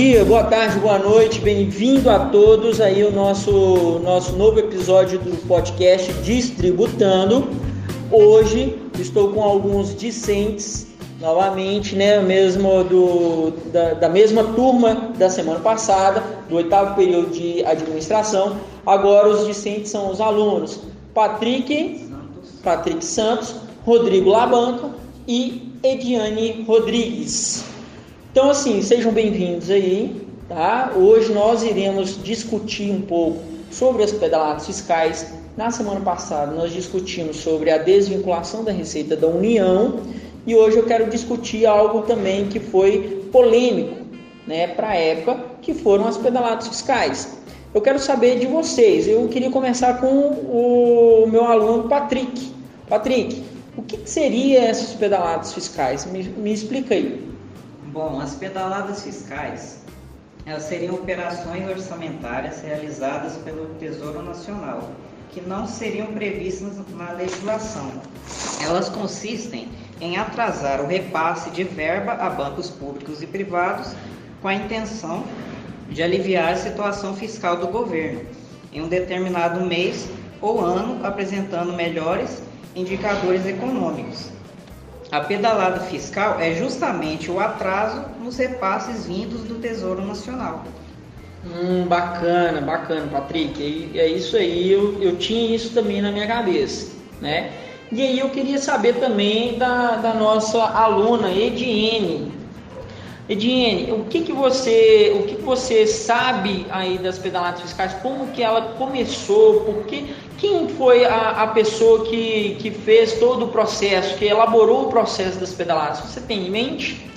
dia, boa tarde, boa noite, bem-vindo a todos aí o nosso nosso novo episódio do podcast Distributando. Hoje estou com alguns discentes novamente, né, mesmo do, da, da mesma turma da semana passada, do oitavo período de administração. Agora os discentes são os alunos Patrick Santos, Patrick Santos Rodrigo Labanca e Ediane Rodrigues. Então, assim, sejam bem-vindos aí, tá? Hoje nós iremos discutir um pouco sobre as pedaladas fiscais. Na semana passada nós discutimos sobre a desvinculação da receita da União e hoje eu quero discutir algo também que foi polêmico, né, para a época, que foram as pedaladas fiscais. Eu quero saber de vocês. Eu queria começar com o meu aluno Patrick. Patrick, o que, que seria essas pedaladas fiscais? Me, me explica aí. Bom, as pedaladas fiscais elas seriam operações orçamentárias realizadas pelo Tesouro Nacional, que não seriam previstas na legislação. Elas consistem em atrasar o repasse de verba a bancos públicos e privados com a intenção de aliviar a situação fiscal do governo em um determinado mês ou ano, apresentando melhores indicadores econômicos. A pedalada fiscal é justamente o atraso nos repasses vindos do Tesouro Nacional. Hum, bacana, bacana, Patrick. É, é isso aí, eu, eu tinha isso também na minha cabeça, né? E aí eu queria saber também da, da nossa aluna Ediene. Ediene, o que, que você o que, que você sabe aí das pedaladas fiscais? Como que ela começou? Por que, quem foi a, a pessoa que, que fez todo o processo, que elaborou o processo das pedaladas? Você tem em mente?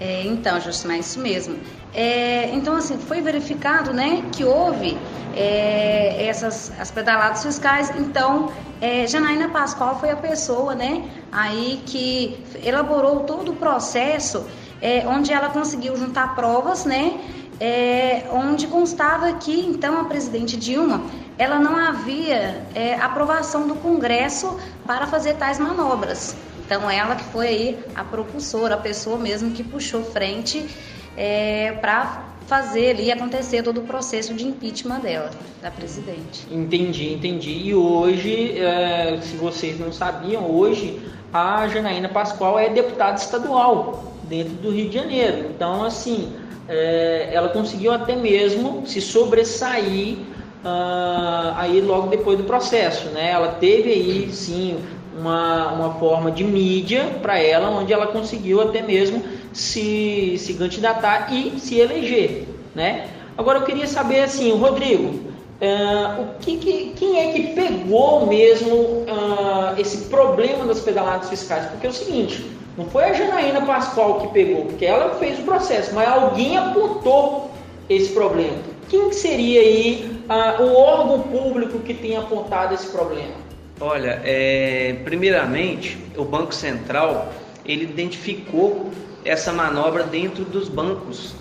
É, então, Justina, é isso mesmo. É, então, assim, foi verificado né, que houve é, essas as pedaladas fiscais. Então, é, Janaína Pascoal foi a pessoa né, aí que elaborou todo o processo, é, onde ela conseguiu juntar provas, né? É, onde constava que então a presidente Dilma ela não havia é, aprovação do Congresso para fazer tais manobras. Então, ela que foi aí a propulsora, a pessoa mesmo que puxou frente é, para fazer ali acontecer todo o processo de impeachment dela, da presidente. Entendi, entendi. E hoje, é, se vocês não sabiam, hoje a Janaína Pascoal é deputada estadual dentro do Rio de Janeiro. Então, assim, é, ela conseguiu até mesmo se sobressair uh, aí logo depois do processo, né? Ela teve aí sim uma, uma forma de mídia para ela, onde ela conseguiu até mesmo se, se candidatar e se eleger, né? Agora eu queria saber assim, Rodrigo, uh, o que, que, quem é que pegou mesmo uh, esse problema das pedaladas fiscais? Porque é o seguinte, não foi a Janaína Pascoal que pegou, porque ela fez o processo, mas alguém apontou esse problema. Quem que seria aí ah, o órgão público que tem apontado esse problema? Olha, é, primeiramente, o Banco Central ele identificou essa manobra dentro dos bancos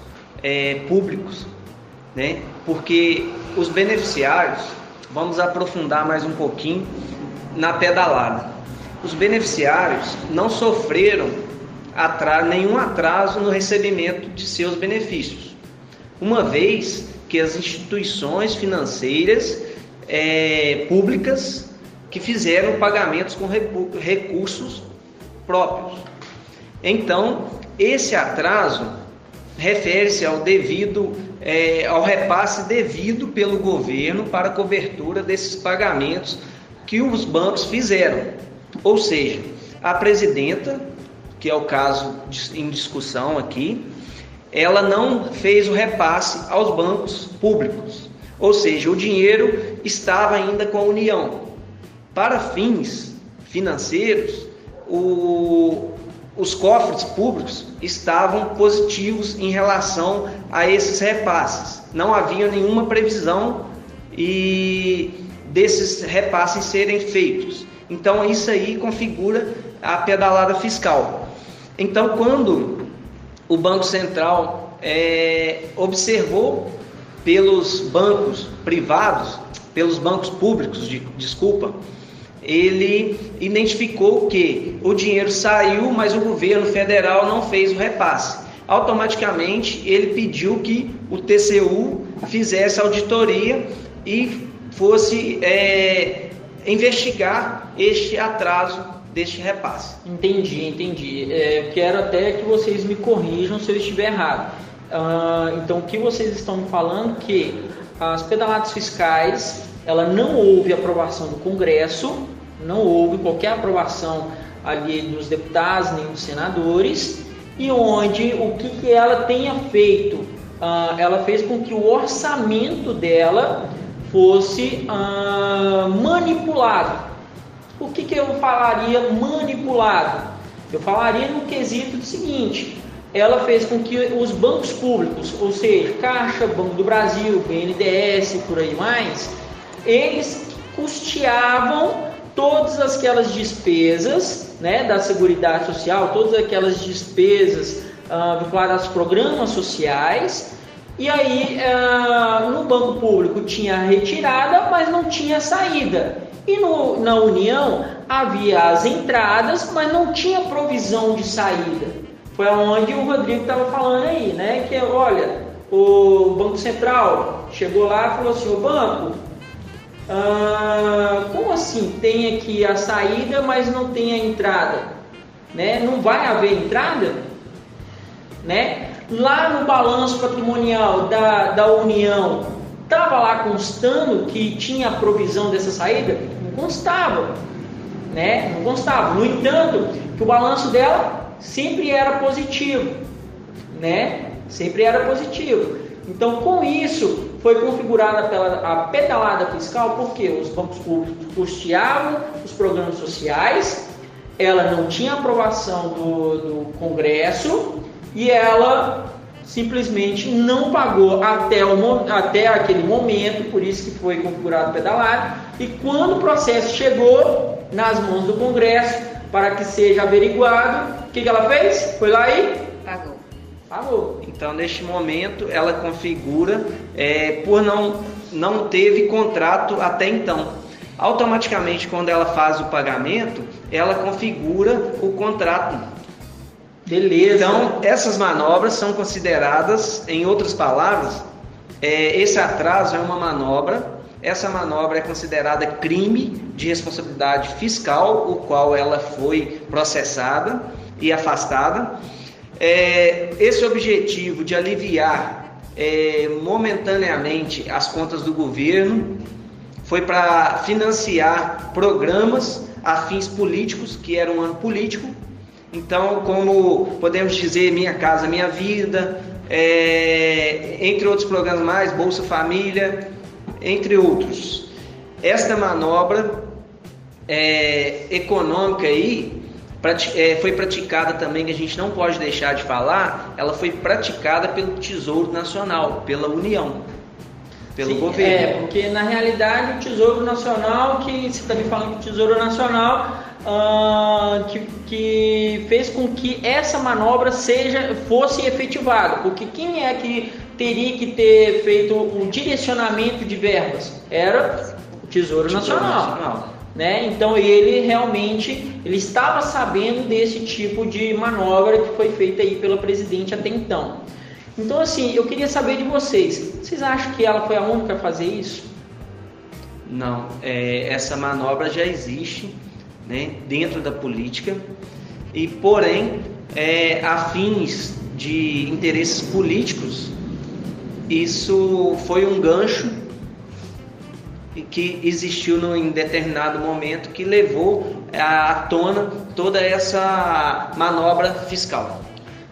é, públicos, né? Porque os beneficiários, vamos aprofundar mais um pouquinho na pedalada. Os beneficiários não sofreram atraso, nenhum atraso no recebimento de seus benefícios, uma vez que as instituições financeiras é, públicas que fizeram pagamentos com recursos próprios. Então, esse atraso refere-se ao devido, é, ao repasse devido pelo governo para cobertura desses pagamentos que os bancos fizeram. Ou seja, a presidenta, que é o caso em discussão aqui, ela não fez o repasse aos bancos públicos, ou seja, o dinheiro estava ainda com a União. Para fins financeiros, o, os cofres públicos estavam positivos em relação a esses repasses. Não havia nenhuma previsão e desses repasses serem feitos. Então isso aí configura a pedalada fiscal. Então quando o Banco Central é, observou pelos bancos privados, pelos bancos públicos, de, desculpa, ele identificou que o dinheiro saiu, mas o governo federal não fez o repasse. automaticamente ele pediu que o TCU fizesse auditoria e fosse é, investigar este atraso deste repasse. Entendi, entendi. É, quero até que vocês me corrijam se eu estiver errado. Ah, então, o que vocês estão me falando que as pedaladas fiscais, ela não houve aprovação do Congresso, não houve qualquer aprovação ali dos deputados nem dos senadores, e onde o que, que ela tenha feito, ah, ela fez com que o orçamento dela fosse ah, manipulado. O que, que eu falaria manipulado? Eu falaria no quesito do seguinte: ela fez com que os bancos públicos, ou seja, Caixa, Banco do Brasil, BNDES, por aí mais, eles custeavam todas aquelas despesas né, da Seguridade Social, todas aquelas despesas uh, vinculadas aos programas sociais, e aí uh, no banco público tinha retirada, mas não tinha saída. E no, na União havia as entradas, mas não tinha provisão de saída. Foi onde o Rodrigo estava falando aí, né? Que olha, o Banco Central chegou lá e falou assim, o banco, ah, como assim tem aqui a saída, mas não tem a entrada? Né? Não vai haver entrada? Né? Lá no balanço patrimonial da, da União, estava lá constando que tinha provisão dessa saída? Não constava. Né? Não constava. No entanto, que o balanço dela sempre era positivo. Né? Sempre era positivo. Então, com isso, foi configurada pela a pedalada fiscal porque os bancos públicos custeavam os programas sociais, ela não tinha aprovação do, do Congresso e ela simplesmente não pagou até, o, até aquele momento, por isso que foi configurado pedalado, e quando o processo chegou nas mãos do Congresso para que seja averiguado, o que, que ela fez? Foi lá e pagou. Pagou. Então, neste momento, ela configura é, por não, não teve contrato até então. Automaticamente, quando ela faz o pagamento, ela configura o contrato. Beleza. Então, essas manobras são consideradas, em outras palavras, é, esse atraso é uma manobra. Essa manobra é considerada crime de responsabilidade fiscal, o qual ela foi processada e afastada é, esse objetivo de aliviar é, momentaneamente as contas do governo foi para financiar programas a fins políticos, que era um ano político. Então, como podemos dizer, Minha Casa Minha Vida, é, entre outros programas mais, Bolsa Família, entre outros. Esta manobra é, econômica aí é, foi praticada também, que a gente não pode deixar de falar, ela foi praticada pelo Tesouro Nacional, pela União, pelo Sim, governo. É, porque na realidade o Tesouro Nacional, que você está me falando que o Tesouro Nacional ah, que, que fez com que essa manobra seja fosse efetivada, porque quem é que teria que ter feito o direcionamento de verbas? Era o Tesouro, Tesouro Nacional. Nacional né? Então ele realmente ele estava sabendo desse tipo de manobra que foi feita aí pela presidente até então. Então assim, eu queria saber de vocês, vocês acham que ela foi a única a fazer isso? Não, é, essa manobra já existe, né, dentro da política e porém é, a fins de interesses políticos isso foi um gancho que existiu no, em determinado momento que levou à tona toda essa manobra fiscal.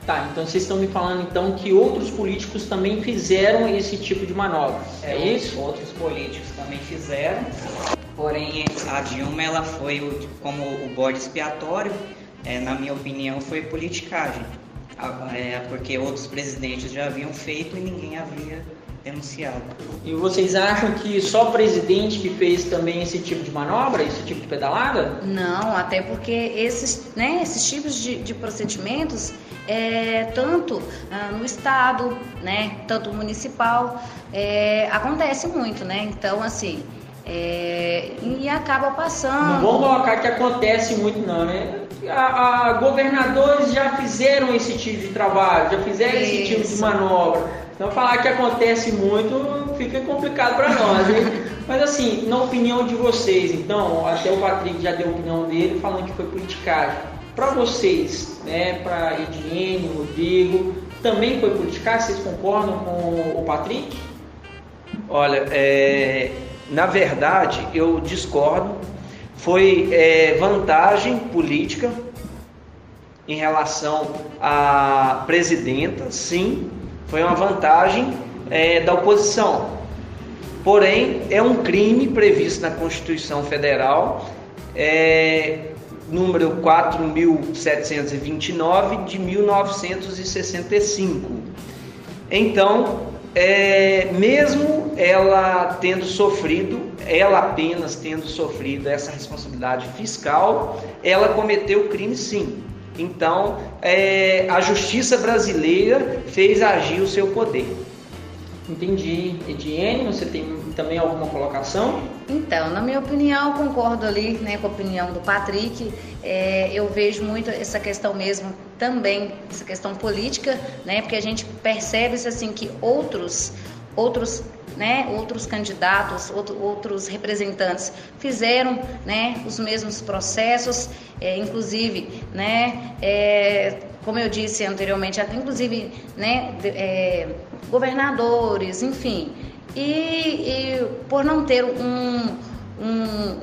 Tá, então vocês estão me falando então que outros políticos também fizeram esse tipo de manobra. É, é isso? Outros políticos também fizeram. Porém, a Dilma ela foi como o bode expiatório, é, na minha opinião, foi politicagem. É, porque outros presidentes já haviam feito e ninguém havia denunciado. E vocês acham que só o presidente que fez também esse tipo de manobra, esse tipo de pedalada? Não, até porque esses, né, esses tipos de, de procedimentos, é, tanto ah, no estado, né, tanto municipal, é, acontece muito, né? Então, assim, é, e acaba passando. Não vamos colocar que acontece muito, não, né? a, a, governadores já fizeram esse tipo de trabalho, já fizeram Isso. esse tipo de manobra. Então falar que acontece muito fica complicado para nós, hein? Mas assim, na opinião de vocês, então, até o Patrick já deu a opinião dele falando que foi politicagem. Para vocês, né, para Ediene, Rodrigo, também foi politicagem? Vocês concordam com o Patrick? Olha, é, na verdade eu discordo. Foi é, vantagem política em relação à presidenta, sim, foi uma vantagem é, da oposição. Porém, é um crime previsto na Constituição Federal, é, número 4.729 de 1965. Então, é, mesmo ela tendo sofrido, ela apenas tendo sofrido essa responsabilidade fiscal, ela cometeu crime sim. Então, é, a justiça brasileira fez agir o seu poder. Entendi. Ediene, você tem também alguma colocação? Então, na minha opinião, concordo ali né, com a opinião do Patrick. É, eu vejo muito essa questão mesmo também, essa questão política, né, porque a gente percebe assim que outros, outros né, outros candidatos, outro, outros representantes fizeram né, os mesmos processos, é, inclusive, né, é, como eu disse anteriormente, inclusive né, é, governadores, enfim. E, e, por não ter um, um,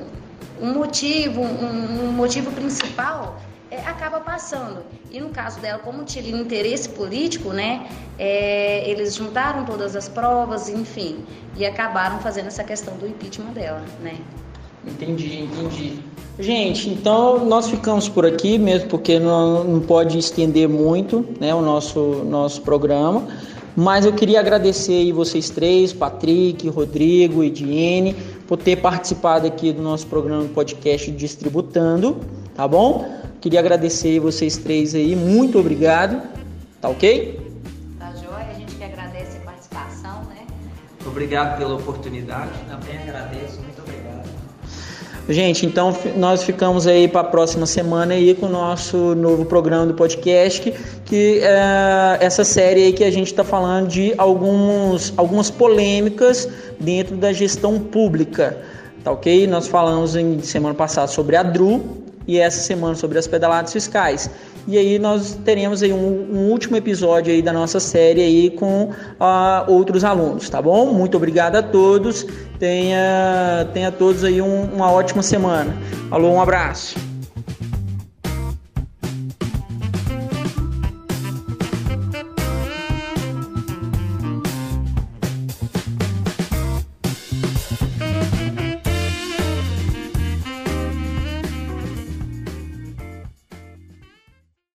um motivo, um, um motivo principal, é, acaba passando. E no caso dela, como tinha interesse político, né, é, eles juntaram todas as provas, enfim, e acabaram fazendo essa questão do impeachment dela, né. Entendi, entendi. Gente, então nós ficamos por aqui mesmo porque não, não pode estender muito né, o nosso, nosso programa. Mas eu queria agradecer vocês três, Patrick, Rodrigo e Diene, por ter participado aqui do nosso programa podcast Distributando, tá bom? Queria agradecer vocês três aí, muito obrigado, tá ok? Tá joia, a gente que agradece a participação, né? Obrigado pela oportunidade. Também agradeço, muito obrigado. Gente, então nós ficamos aí para a próxima semana aí com o nosso novo programa do podcast, que, que é essa série aí que a gente está falando de alguns, algumas polêmicas dentro da gestão pública, tá ok? Nós falamos em semana passada sobre a DRU, e essa semana sobre as pedaladas fiscais. E aí nós teremos aí um, um último episódio aí da nossa série aí com uh, outros alunos, tá bom? Muito obrigado a todos. Tenha, tenha todos aí um, uma ótima semana. Alô, um abraço.